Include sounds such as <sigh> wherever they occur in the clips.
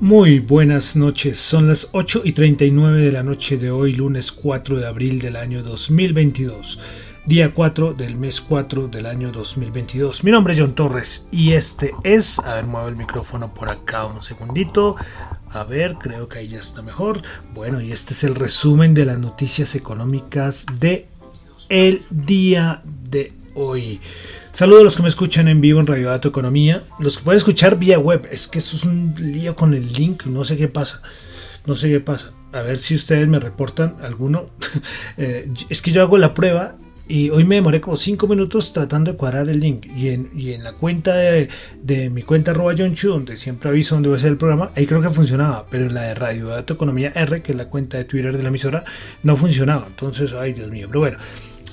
Muy buenas noches, son las 8 y 39 de la noche de hoy, lunes 4 de abril del año 2022, día 4 del mes 4 del año 2022. Mi nombre es John Torres y este es, a ver, muevo el micrófono por acá un segundito, a ver, creo que ahí ya está mejor. Bueno, y este es el resumen de las noticias económicas de el día de hoy. Saludos a los que me escuchan en vivo en Radio Dato Economía, los que pueden escuchar vía web. Es que eso es un lío con el link, no sé qué pasa. No sé qué pasa. A ver si ustedes me reportan alguno. <laughs> Eh, es que yo hago la prueba y hoy me demoré como 5 minutos tratando de cuadrar el link. Y en, y en la cuenta de, mi cuenta arroba Chu, donde siempre aviso dónde va a ser el programa, ahí creo que funcionaba. Pero en la de Radio Dato Economía R, que es la cuenta de Twitter de la emisora, no funcionaba. Entonces, ay Dios mío. Pero bueno,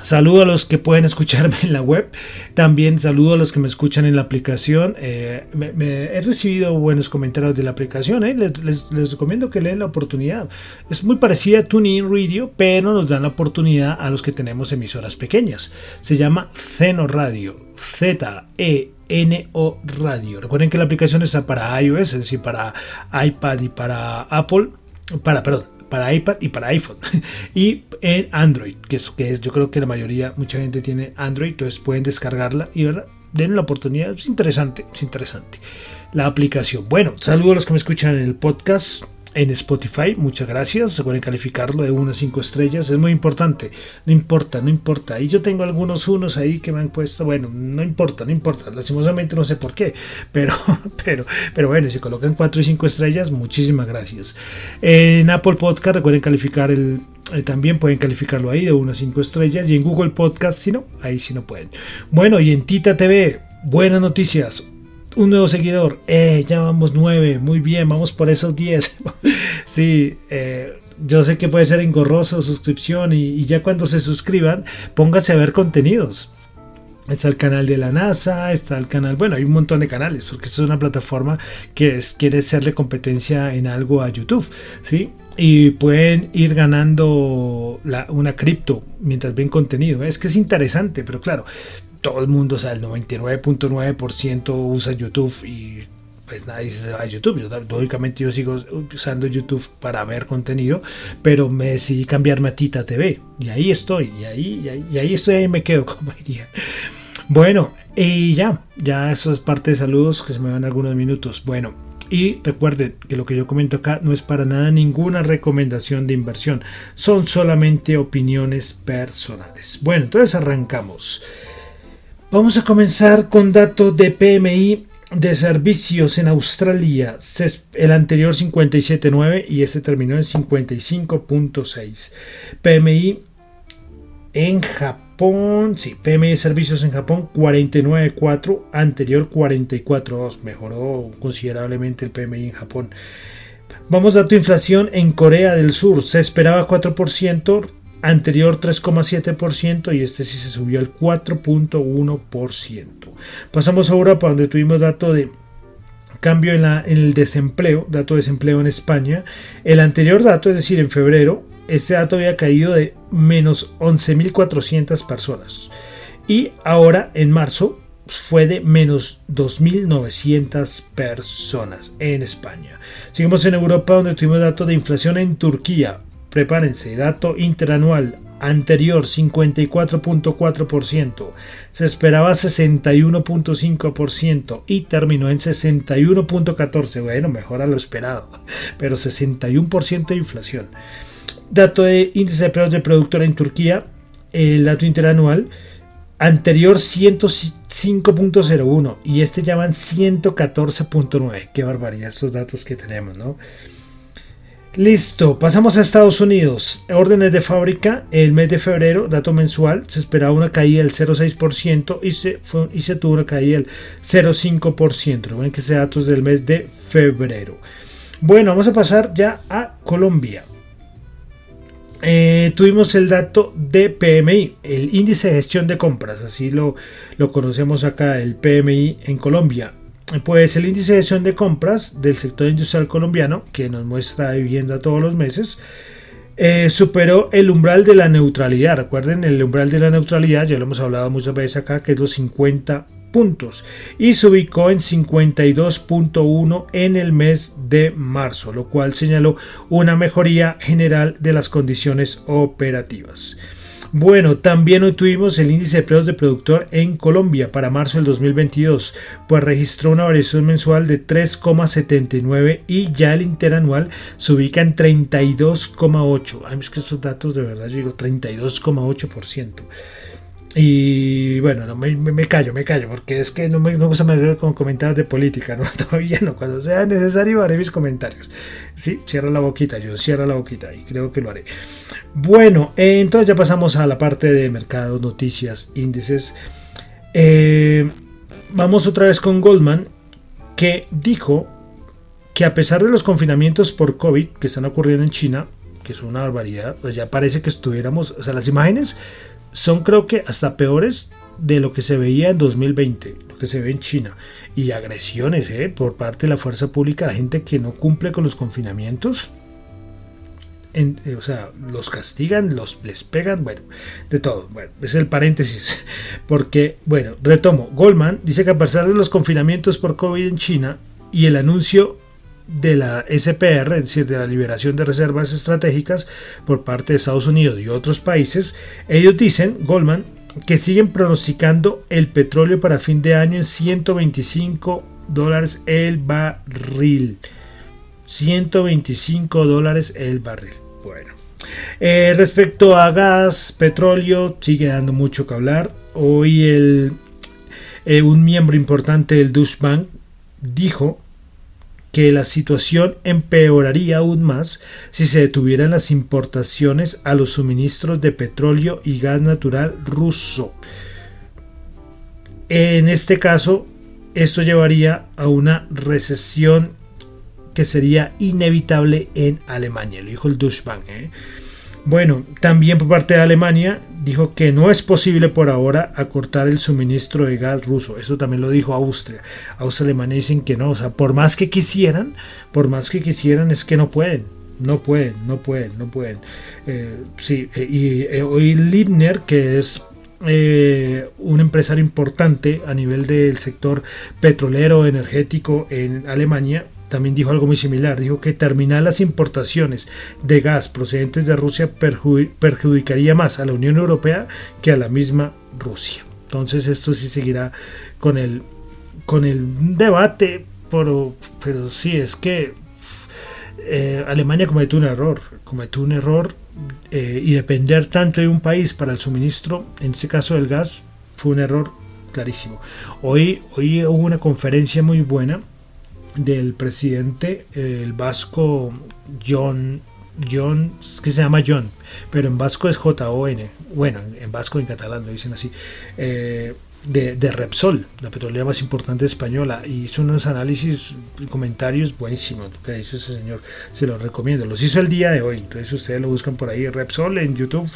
Saludo a los que pueden escucharme en la web. También saludo a los que me escuchan en la aplicación. Eh, he recibido buenos comentarios de la aplicación. Eh. Les, recomiendo que leen la oportunidad. Es muy parecida a TuneIn Radio, pero nos dan la oportunidad a los que tenemos emisoras pequeñas. Se llama Zeno Radio. Z-E-N-O Radio. Recuerden que la aplicación está para iOS, es decir, para iPad y para Apple. Para, perdón, para iPad y para iPhone. <laughs> Y en Android que es, que es yo creo que la mayoría mucha gente tiene Android entonces pueden descargarla y verdad den la oportunidad es interesante es interesante. La aplicación. Bueno saludos a los que me escuchan en el podcast en Spotify. Muchas gracias. Recuerden calificarlo de 1 a 5 estrellas. Es muy importante. No importa, no importa. Y yo tengo algunos unos ahí que me han puesto. Bueno, no importa, no importa. Lastimosamente no sé por qué. Pero, <laughs> pero, pero bueno, si colocan 4 y 5 estrellas, muchísimas gracias. En Apple Podcast recuerden calificar el, eh, también pueden calificarlo ahí de 1 a 5 estrellas. Y en Google Podcast, si no, ahí sí no pueden. Bueno, y en Tita TV, buenas noticias un nuevo seguidor. Eh, ya vamos nueve. Muy bien, vamos por esos 10. <laughs> sí, eh, yo sé que puede ser engorroso suscripción y, ya cuando se suscriban, pónganse a ver contenidos. Está el canal de la NASA, está el canal, bueno, hay un montón de canales, porque esto es una plataforma que quiere serle competencia en algo a YouTube, ¿sí? Y pueden ir ganando una cripto mientras ven contenido. Es que es interesante, pero claro, todo el mundo, o sea, el 99.9% usa YouTube y pues nadie se va a YouTube. Yo, lógicamente yo sigo usando YouTube para ver contenido, pero me decidí cambiarme a Tita TV y ahí estoy, y ahí, y y ahí estoy, ahí me quedo, <laughs> como diría. Bueno, y ya, ya eso es parte de saludos que se me van algunos minutos. Bueno, y recuerden que lo que yo comento acá no es para nada ninguna recomendación de inversión, son solamente opiniones personales. Bueno, entonces arrancamos. Vamos a comenzar con datos de PMI de servicios en Australia. El anterior 57.9 y este terminó en 55.6. PMI en Japón, sí, PMI de servicios en Japón 49.4, anterior 44.2. Mejoró considerablemente el PMI en Japón. Vamos a dato inflación en Corea del Sur. Se esperaba 4%, anterior 3,7% y este sí se subió al 4.1%. Pasamos a Europa donde tuvimos dato de cambio en, el desempleo, dato de desempleo en España. El anterior dato, es decir, en febrero, este dato había caído de menos 11.400 personas. Y ahora, en marzo, fue de menos 2.900 personas en España. Seguimos en Europa donde tuvimos dato de inflación en Turquía, Prepárense, dato interanual anterior 54.4%, se esperaba 61.5% y terminó en 61.14%. Bueno, mejor a lo esperado, pero 61% de inflación. Dato de índice de precios de productora en Turquía, el dato interanual Anterior 105.01 y este ya van 114.9. Qué barbaridad estos datos que tenemos, ¿no? Listo, pasamos a Estados Unidos. Órdenes de fábrica, el mes de febrero, dato mensual, se esperaba una caída del 0,6% y se, y tuvo una caída del 0,5%. Recuerden que ese dato es del mes de febrero. Bueno, vamos a pasar ya a Colombia. Eh, tuvimos el dato de PMI, el índice de gestión de compras, así lo conocemos acá, el PMI en Colombia. Pues el índice de gestión de compras del sector industrial colombiano, que nos muestra vivienda todos los meses, eh, superó el umbral de la neutralidad. Recuerden, el umbral de la neutralidad, ya lo hemos hablado muchas veces acá, que es los 50 puntos. Y se ubicó en 52.1 en el mes de marzo, lo cual señaló una mejoría general de las condiciones operativas. Bueno, también hoy tuvimos el índice de precios de productor en Colombia para marzo del 2022, pues registró una variación mensual de 3,79 y ya el interanual se ubica en 32,8. Ay, es que estos datos de verdad, yo digo 32,8%. Y bueno, no, me, callo, me callo, porque es que no me, gusta meter con comentarios de política, ¿no? <laughs> Todavía no, cuando sea necesario haré mis comentarios. Sí, cierra la boquita, yo cierra la boquita y creo que lo haré. Bueno, entonces ya pasamos a la parte de mercados, noticias, índices. Eh, vamos otra vez con Goldman, que dijo que a pesar de los confinamientos por COVID que están ocurriendo en China, que es una barbaridad, pues ya parece que estuviéramos, o sea, las imágenes son creo que hasta peores de lo que se veía en 2020, lo que se ve en China. Y agresiones ¿eh? por parte de la fuerza pública, la gente que no cumple con los confinamientos. Eh, o sea, los castigan, los les pegan, bueno, de todo. Bueno, es el paréntesis. <laughs> Porque, bueno, retomo. Goldman dice que a pesar de los confinamientos por COVID en China y el anuncio de la SPR, es decir, de la liberación de reservas estratégicas por parte de Estados Unidos y otros países, ellos dicen, Goldman, que siguen pronosticando el petróleo para fin de año en 125 dólares el barril. 125 dólares el barril. Bueno. Eh, respecto a gas, petróleo, sigue dando mucho que hablar. Hoy el, eh, un miembro importante del Deutsche Bank dijo que la situación empeoraría aún más si se detuvieran las importaciones a los suministros de petróleo y gas natural ruso. En este caso, esto llevaría a una recesión que sería inevitable en Alemania, lo dijo el Deutsche Bank. ¿eh? Bueno, también por parte de Alemania dijo que no es posible por ahora acortar el suministro de gas ruso. Eso también lo dijo Austria. Austria y Alemania dicen que no. O sea, por más que quisieran, por más que quisieran, es que no pueden. No pueden, no pueden, no pueden. Eh, sí, eh, y eh, hoy Liebner, que es un empresario importante a nivel del sector petrolero energético en Alemania, también dijo algo muy similar. Dijo que terminar las importaciones de gas procedentes de Rusia perjudicaría más a la Unión Europea que a la misma Rusia. Entonces esto sí seguirá con el, con el debate, pero, pero sí es que eh, Alemania cometió un error, cometió un error eh, y depender tanto de un país para el suministro, en este caso del gas, fue un error clarísimo. Hoy, hoy hubo una conferencia muy buena del presidente, el vasco John, John, que se llama John, pero en vasco es J-O-N, bueno, en vasco en catalán lo dicen así, eh, de, Repsol, la petrolera más importante española, y hizo unos análisis comentarios buenísimos, que hizo ese señor, se los recomiendo, los hizo el día de hoy, entonces ustedes lo buscan por ahí, Repsol en YouTube,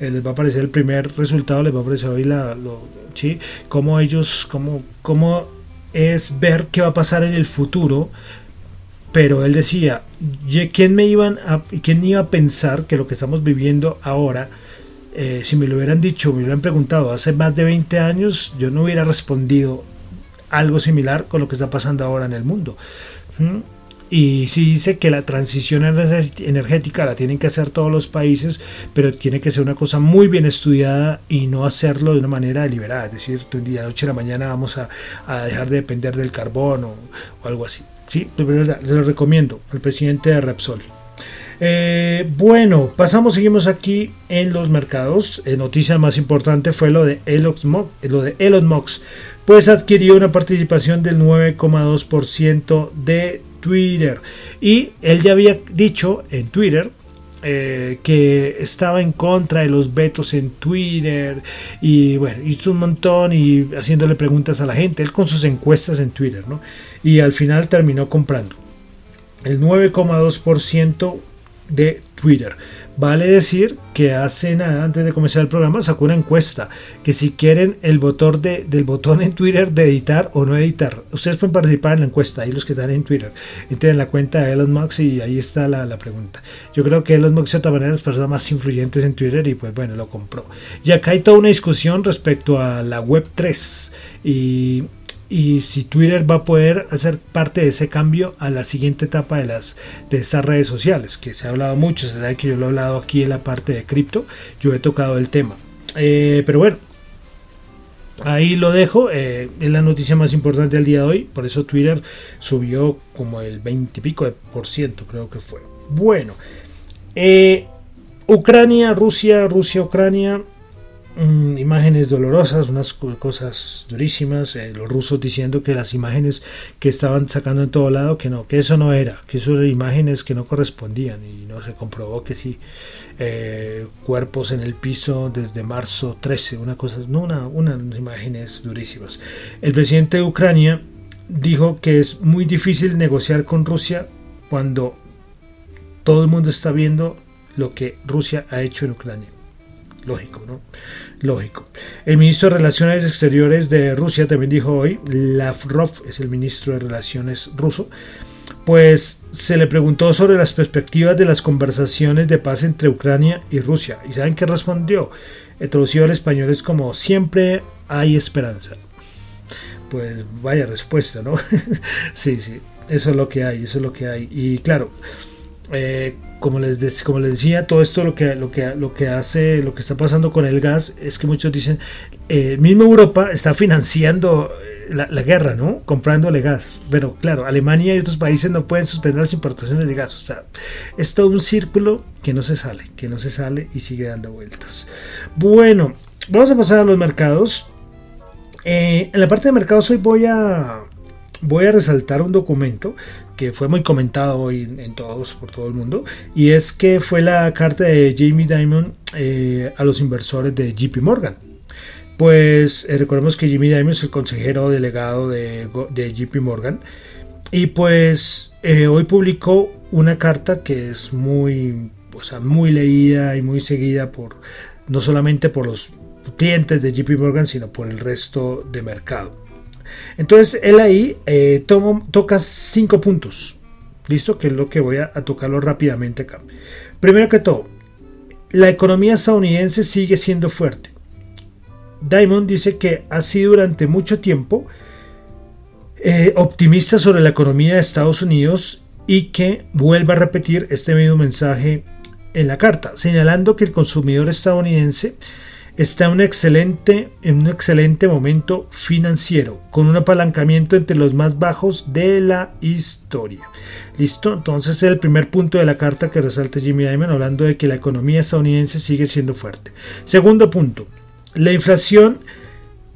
eh, les va a aparecer el primer resultado, les va a aparecer hoy la, lo, ¿sí? cómo ellos, cómo, cómo es ver qué va a pasar en el futuro. Pero él decía, ¿quién me iban a, quién iba a pensar que lo que estamos viviendo ahora, eh, si me lo hubieran dicho, me hubieran preguntado hace más de 20 años, yo no hubiera respondido algo similar con lo que está pasando ahora en el mundo. ¿Mm? Y sí dice que la transición energética la tienen que hacer todos los países, pero tiene que ser una cosa muy bien estudiada y no hacerlo de una manera deliberada. Es decir, de día noche a la mañana vamos a, dejar de depender del carbón o, algo así. Sí, de verdad, se lo recomiendo al presidente de Repsol. Eh, bueno, pasamos, seguimos aquí en los mercados. La noticia más importante fue lo de Elon Musk, lo de Elon Musk pues adquirió una participación del 9,2% de Twitter. Y él ya había dicho en Twitter eh, que estaba en contra de los vetos en Twitter y bueno, hizo un montón y haciéndole preguntas a la gente, él con sus encuestas en Twitter, ¿no? Y al final terminó comprando el 9,2% de Twitter. Vale decir que hace nada, antes de comenzar el programa, sacó una encuesta que si quieren el botón de, del botón en Twitter de editar o no editar, ustedes pueden participar en la encuesta, ahí los que están en Twitter, entren en la cuenta de Elon Musk y ahí está la, la pregunta. Yo creo que Elon Musk es otra manera de las personas más influyentes en Twitter y pues bueno, lo compró. Y acá hay toda una discusión respecto a la Web 3 y y si Twitter va a poder hacer parte de ese cambio a la siguiente etapa de las de estas redes sociales que se ha hablado mucho se sabe que yo lo he hablado aquí en la parte de cripto yo he tocado el tema. Eh, pero bueno ahí lo dejo eh, es la noticia más importante del día de hoy por eso Twitter subió como el 20 y pico de por ciento creo que fue. Bueno eh, Ucrania Rusia Rusia Ucrania Mm, imágenes dolorosas, unas cosas durísimas, eh, los rusos diciendo que las imágenes que estaban sacando en todo lado, que no, que eso no era, que eso eran imágenes que no correspondían y no se comprobó que sí, eh, cuerpos en el piso desde marzo 13, una cosa, no, una, unas imágenes durísimas. El presidente de Ucrania dijo que es muy difícil negociar con Rusia cuando todo el mundo está viendo lo que Rusia ha hecho en Ucrania. Lógico, ¿no? Lógico. El ministro de Relaciones Exteriores de Rusia también dijo hoy, Lavrov es el ministro de Relaciones ruso, pues se le preguntó sobre las perspectivas de las conversaciones de paz entre Ucrania y Rusia. ¿Y saben qué respondió? El traducido al español es como siempre hay esperanza. Pues vaya respuesta, ¿no? <laughs> sí, sí, eso es lo que hay, eso es lo que hay. Y claro, eh, como les, decía, todo esto lo que, hace, lo que está pasando con el gas es que muchos dicen, eh, Europa está financiando eh, la, guerra, ¿no? Comprándole gas. Pero claro, Alemania y otros países no pueden suspender las importaciones de gas. O sea, es todo un círculo que no se sale, que no se sale y sigue dando vueltas. Bueno, vamos a pasar a los mercados. en la parte de mercados hoy voy a resaltar un documento que fue muy comentado hoy en, todos, por todo el mundo, y es que fue la carta de Jamie Dimon eh, a los inversores de JP Morgan. Pues eh, recordemos que Jamie Dimon es el consejero delegado de, de JP Morgan, y pues eh, hoy publicó una carta que es muy, o sea, muy leída y muy seguida por no solamente por los clientes de JP Morgan, sino por el resto de mercado. Entonces él ahí eh, toca cinco puntos. ¿Listo? Que es lo que voy a, tocarlo rápidamente acá. Primero que todo, la economía estadounidense sigue siendo fuerte. Diamond dice que ha sido durante mucho tiempo eh, optimista sobre la economía de Estados Unidos y que vuelve a repetir este mismo mensaje en la carta, señalando que el consumidor estadounidense está en un excelente, en un excelente momento financiero, con un apalancamiento entre los más bajos de la historia. ¿Listo? Entonces es el primer punto de la carta que resalta Jimmy Dimon hablando de que la economía estadounidense sigue siendo fuerte. Segundo punto, la inflación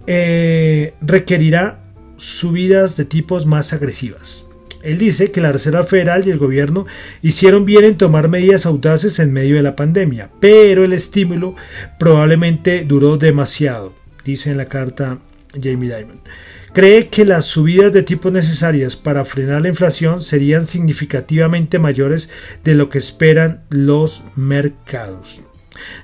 eh, requerirá subidas de tipos más agresivas. Él dice que la Reserva Federal y el gobierno hicieron bien en tomar medidas audaces en medio de la pandemia, pero el estímulo probablemente duró demasiado, dice en la carta Jamie Dimon. Cree que las subidas de tipos necesarias para frenar la inflación serían significativamente mayores de lo que esperan los mercados.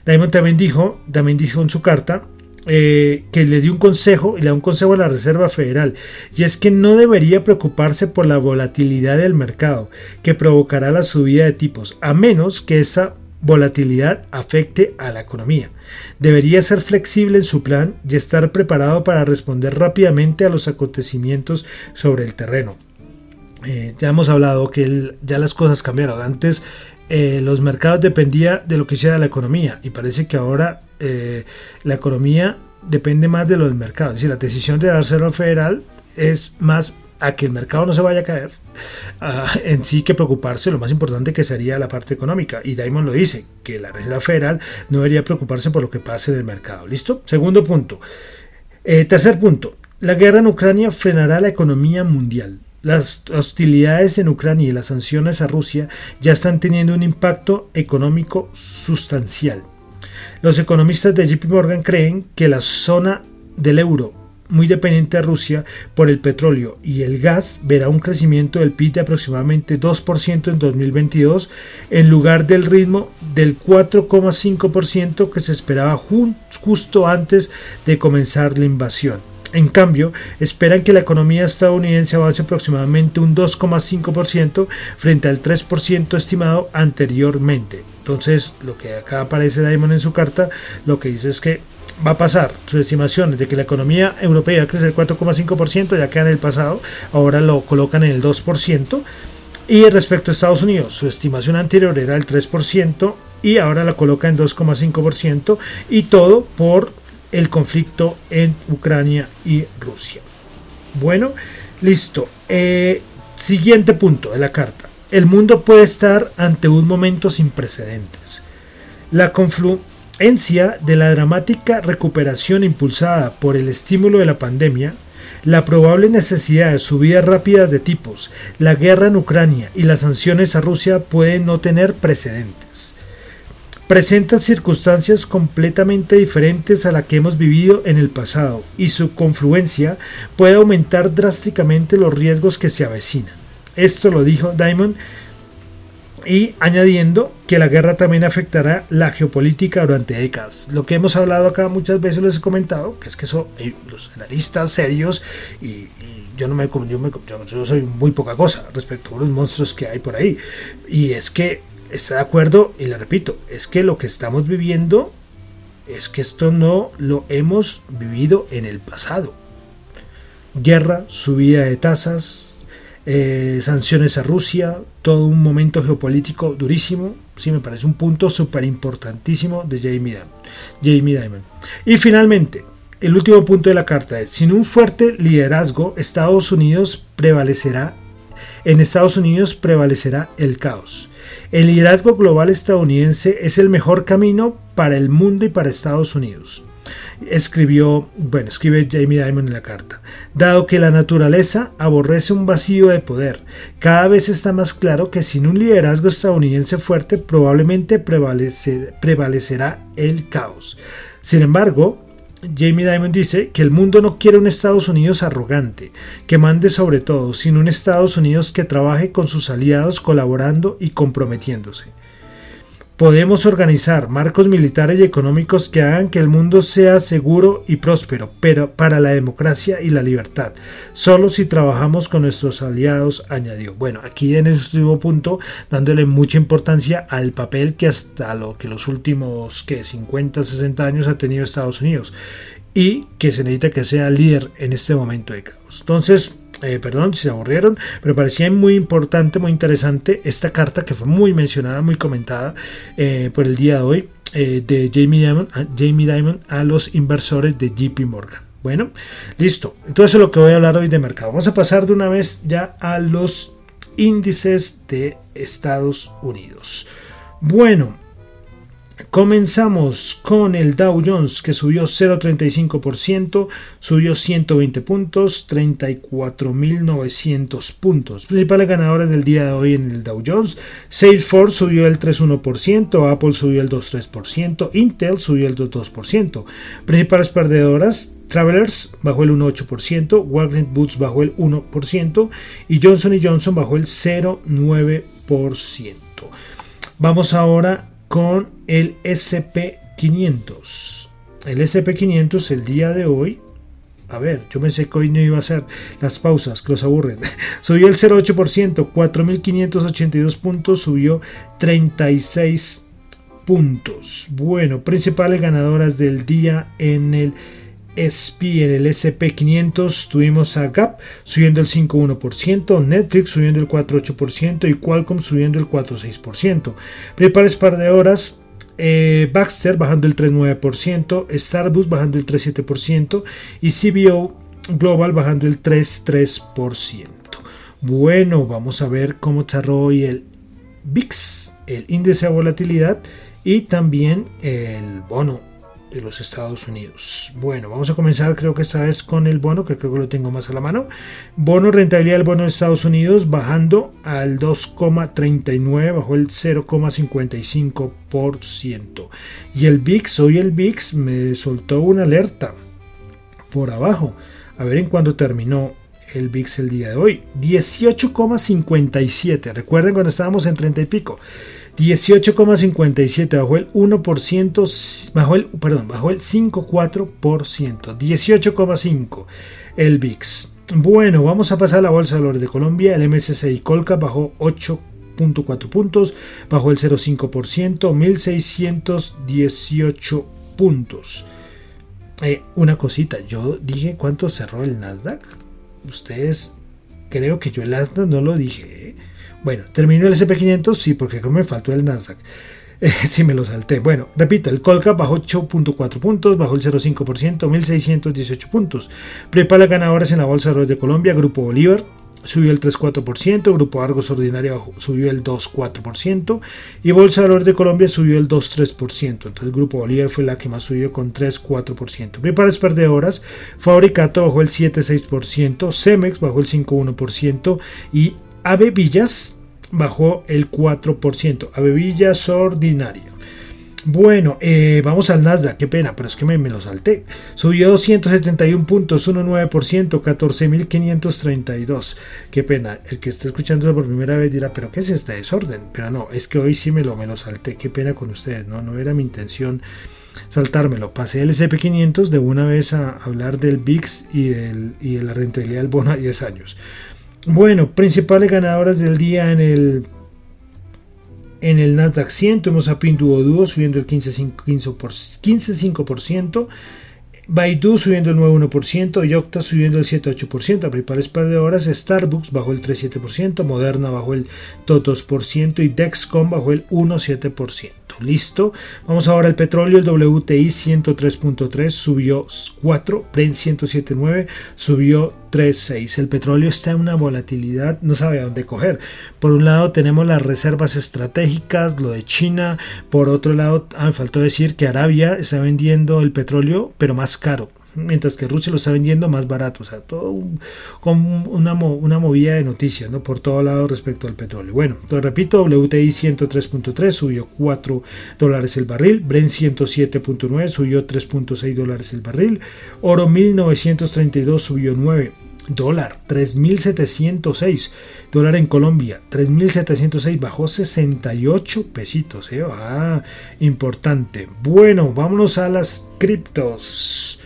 Diamond también dijo, también dijo en su carta eh, que le dio un consejo y le da un consejo a la Reserva Federal y es que no debería preocuparse por la volatilidad del mercado que provocará la subida de tipos a menos que esa volatilidad afecte a la economía. Debería ser flexible en su plan y estar preparado para responder rápidamente a los acontecimientos sobre el terreno. Eh, ya hemos hablado que ya las cosas cambiaron. Antes eh, los mercados dependía de lo que hiciera la economía y parece que ahora eh, la economía depende más de lo del mercado. Es decir, la decisión de la Reserva Federal es más a que el mercado no se vaya a caer, en sí que preocuparse, lo más importante que sería la parte económica. Y Diamond lo dice, que la Reserva Federal no debería preocuparse por lo que pase en el mercado. ¿Listo? Segundo punto. Eh, tercer punto. La guerra en Ucrania frenará la economía mundial. Las hostilidades en Ucrania y las sanciones a Rusia ya están teniendo un impacto económico sustancial. Los economistas de JP Morgan creen que la zona del euro muy dependiente a Rusia por el petróleo y el gas, verá un crecimiento del PIB de aproximadamente 2% en 2022 en lugar del ritmo del 4,5% que se esperaba justo antes de comenzar la invasión. En cambio, esperan que la economía estadounidense avance aproximadamente un 2,5% frente al 3% estimado anteriormente. Entonces, lo que acá aparece Diamond en su carta, lo que dice es que va a pasar sus estimaciones de que la economía europea crece el 4,5%, ya queda en el pasado, ahora lo colocan en el 2%. Y respecto a Estados Unidos, su estimación anterior era el 3% y ahora la coloca en 2,5% y todo por el conflicto en Ucrania y Rusia. Bueno, listo. Eh, siguiente punto de la carta. El mundo puede estar ante un momento sin precedentes. La conflu de la dramática recuperación impulsada por el estímulo de la pandemia, la probable necesidad de subidas rápidas de tipos, la guerra en Ucrania y las sanciones a Rusia pueden no tener precedentes. Presenta circunstancias completamente diferentes a la que hemos vivido en el pasado y su confluencia puede aumentar drásticamente los riesgos que se avecinan. Esto lo dijo Diamond y añadiendo que la guerra también afectará la geopolítica durante décadas. Lo que hemos hablado acá muchas veces les he comentado, que es que eso, eh, los analistas serios, y, yo no me, yo, me, yo soy muy poca cosa respecto a los monstruos que hay por ahí, y es que está de acuerdo, y le repito, es que lo que estamos viviendo es que esto no lo hemos vivido en el pasado. Guerra, subida de tasas, eh, sanciones a Rusia, todo un momento geopolítico durísimo. Sí, me parece un punto súper importantísimo de Jamie Dimon. Y finalmente, el último punto de la carta es, sin un fuerte liderazgo, Estados Unidos prevalecerá, en Estados Unidos prevalecerá el caos. El liderazgo global estadounidense es el mejor camino para el mundo y para Estados Unidos escribió, bueno, escribe Jamie Dimon en la carta, dado que la naturaleza aborrece un vacío de poder, cada vez está más claro que sin un liderazgo estadounidense fuerte probablemente prevalecerá el caos. Sin embargo, Jamie Dimon dice que el mundo no quiere un Estados Unidos arrogante, que mande sobre todo, sino un Estados Unidos que trabaje con sus aliados colaborando y comprometiéndose. Podemos organizar marcos militares y económicos que hagan que el mundo sea seguro y próspero, pero para la democracia y la libertad, solo si trabajamos con nuestros aliados, añadió. Bueno, aquí en el último punto, dándole mucha importancia al papel que hasta lo que los últimos que 50, 60 años ha tenido Estados Unidos y que se necesita que sea líder en este momento de caos. Entonces, eh, perdón si se aburrieron, pero parecía muy importante, muy interesante esta carta que fue muy mencionada, muy comentada eh, por el día de hoy eh, de Jamie Dimon, a, a los inversores de JP Morgan. Bueno, listo. Entonces es lo que voy a hablar hoy de mercado. Vamos a pasar de una vez ya a los índices de Estados Unidos. Bueno, Comenzamos con el Dow Jones que subió 0,35%, subió 120 puntos, 34.900 puntos. Principales ganadores del día de hoy en el Dow Jones, Salesforce subió el 3,1%, Apple subió el 2,3%, Intel subió el 2,2%. Principales perdedoras, Travelers bajó el 1,8%, Walgreens Boots bajó el 1% y Johnson Johnson bajó el 0,9%. Vamos ahora con el SP500. El SP500 el día de hoy, a ver, yo pensé que hoy no iba a ser las pausas, que los aburren. <laughs> Subió el 0,8%, 4.582 puntos, subió 36 puntos. Bueno, principales ganadoras del día en el SP en el SP500 tuvimos a Gap subiendo el 5,1%, Netflix subiendo el 4,8% y Qualcomm subiendo el 4,6%. Prepares par de horas, eh, Baxter bajando el 3,9%, Starbucks bajando el 3,7% y CBO global bajando el 3,3%. Bueno, vamos a ver cómo cerró hoy el VIX, el índice de volatilidad y también el bono de los Estados Unidos. Bueno, vamos a comenzar creo que esta vez con el bono, que creo que lo tengo más a la mano. Bono rentabilidad del bono de Estados Unidos bajando al 2,39, bajó el 0,55%. Y el VIX, hoy el VIX me soltó una alerta por abajo. A ver en cuándo terminó el VIX el día de hoy. 18,57. Recuerden cuando estábamos en 30 y pico. 18,57 bajó el 1%, bajó el, perdón, bajó el 5,4%, 18,5 el VIX. Bueno, vamos a pasar a la Bolsa de Valores de Colombia, el MSCI Colca bajó 8.4 puntos, bajó el 0,5%, 1618 puntos. Eh, una cosita, yo dije cuánto cerró el Nasdaq. Ustedes, creo que yo el Nasdaq no lo dije. ¿eh? Bueno, terminó el SP500, sí, porque creo que me faltó el Nasdaq. <laughs> Eh, sí, me lo salté. Bueno, repito, el Colca bajó 8.4 puntos, bajó el 0.5%, 1.618 puntos. Prepara ganadores en la Bolsa de de Colombia, Grupo Bolívar, subió el 3,4%, Grupo Argos Ordinaria subió el 2,4% y Bolsa de Valores de Colombia subió el 2,3%. Entonces Grupo Bolívar fue la que más subió con 3,4%. Preparas perdedoras, Fabricato bajó el 7,6%, Cemex bajó el 5,1% y Ave bajó el 4%. Ave Villas Ordinaria. Bueno, eh, vamos al Nasdaq, qué pena, pero es que me, me lo salté. Subió 271 puntos, 1,9%, 14.532. Qué pena, el que está escuchando por primera vez dirá, pero ¿qué es este desorden? Pero no, es que hoy sí me lo, me lo salté, qué pena con ustedes, no, no era mi intención saltármelo. Pasé el SP500 de una vez a hablar del VIX y, del, y de la rentabilidad del bono a 10 años. Bueno, principales ganadoras del día en el en el Nasdaq 100 tuvimos a Pinduoduo subiendo el 15,5%, Baidu subiendo el 9,1%, Yocta subiendo el 7,8%, a principales perdedoras, Starbucks bajó el 3,7%, Moderna bajó el 2,2% y Dexcom bajó el 1,7%. Listo. Vamos ahora al petróleo, el WTI 103.3 subió 4, Brent 107.9 subió 3.6. El petróleo está en una volatilidad, no sabe a dónde coger. Por un lado tenemos las reservas estratégicas, lo de China. Por otro lado, ah, me faltó decir que Arabia está vendiendo el petróleo, pero más caro mientras que Rusia lo está vendiendo más barato. O sea, todo con una, una, movida de noticias, ¿no? Por todo lado respecto al petróleo. Bueno, repito, WTI 103.3 subió 4 dólares el barril, Brent 107.9 subió 3.6 dólares el barril, oro 1932 subió 9 dólar 3.706 dólar en Colombia 3.706 bajó 68 pesitos ¿eh? ah, importante. Bueno vámonos a las criptos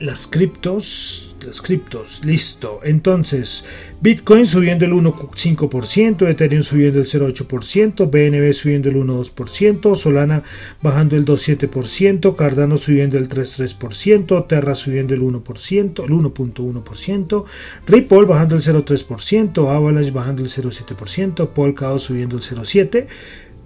las criptos, las criptos, listo. Entonces, Bitcoin subiendo el 1,5%, Ethereum subiendo el 0,8%, BNB subiendo el 1,2%, Solana bajando el 2,7%, Cardano subiendo el 3,3%, Terra subiendo el 1%, el 1,1%, Ripple bajando el 0,3%, Avalanche bajando el 0,7%, Polkadot subiendo el 0,7%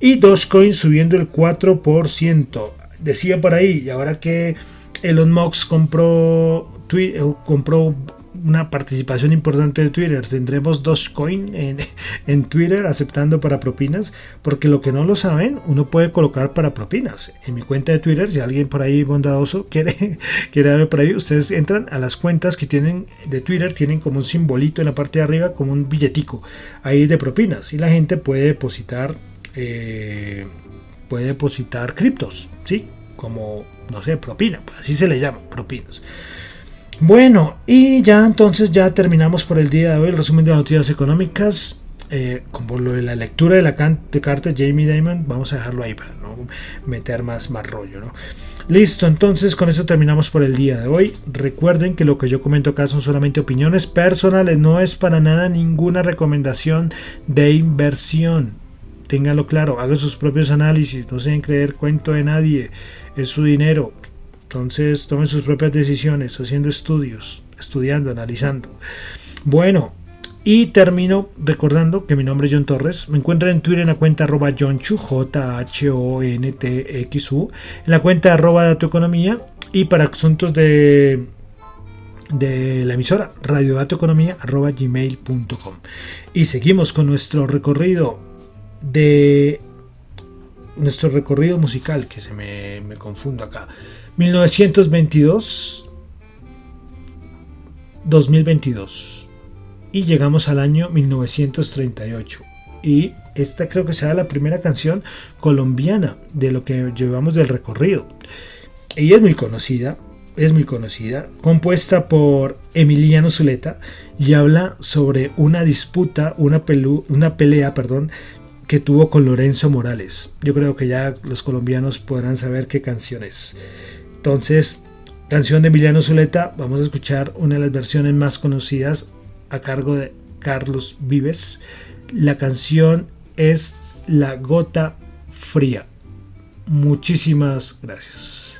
y Dogecoin subiendo el 4%. Decía por ahí, y ahora que Elon Musk compró, Twitter, eh, compró una participación importante de Twitter. Tendremos Dogecoin en, <laughs> en Twitter aceptando para propinas, porque lo que no lo saben, uno puede colocar para propinas. En mi cuenta de Twitter, si alguien por ahí bondadoso <laughs> quiere, quiere darme por ahí, ustedes entran a las cuentas que tienen de Twitter, tienen como un simbolito en la parte de arriba, como un billetico ahí de propinas, y la gente puede depositar, eh, puede depositar criptos, ¿sí? Como, no sé, propina, pues así se le llama, propinas. Bueno, y ya entonces ya terminamos por el día de hoy el resumen de noticias económicas. Eh, como lo de la lectura de la carta de Jamie Dimon, vamos a dejarlo ahí para no meter más, más rollo. ¿no? Listo, entonces con eso terminamos por el día de hoy. Recuerden que lo que yo comento acá son solamente opiniones personales, no es para nada ninguna recomendación de inversión. Ténganlo claro, hagan sus propios análisis, no se den creer cuento de nadie es su dinero. Entonces tomen sus propias decisiones, haciendo estudios, estudiando, analizando. Bueno, y termino recordando que mi nombre es John Torres. Me encuentran en Twitter en la cuenta arroba John-Chu, J-H-O-N-T-X-U, en la cuenta arroba Economía. Y para asuntos de de la emisora radiodatoeconomía.gmail.com y seguimos con nuestro recorrido de nuestro recorrido musical que se me, confundo acá. 1922 2022 y llegamos al año 1938 y esta creo que será la primera canción colombiana de lo que llevamos del recorrido. Ella es muy conocida, es muy conocida, compuesta por Emiliano Zuleta y habla sobre una disputa, una, una pelea, perdón, tuvo con Lorenzo Morales. Yo creo que ya los colombianos podrán saber qué canción es. Entonces, canción de Emiliano Zuleta, vamos a escuchar una de las versiones más conocidas a cargo de Carlos Vives. La canción es La Gota Fría. Muchísimas gracias.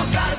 tocar.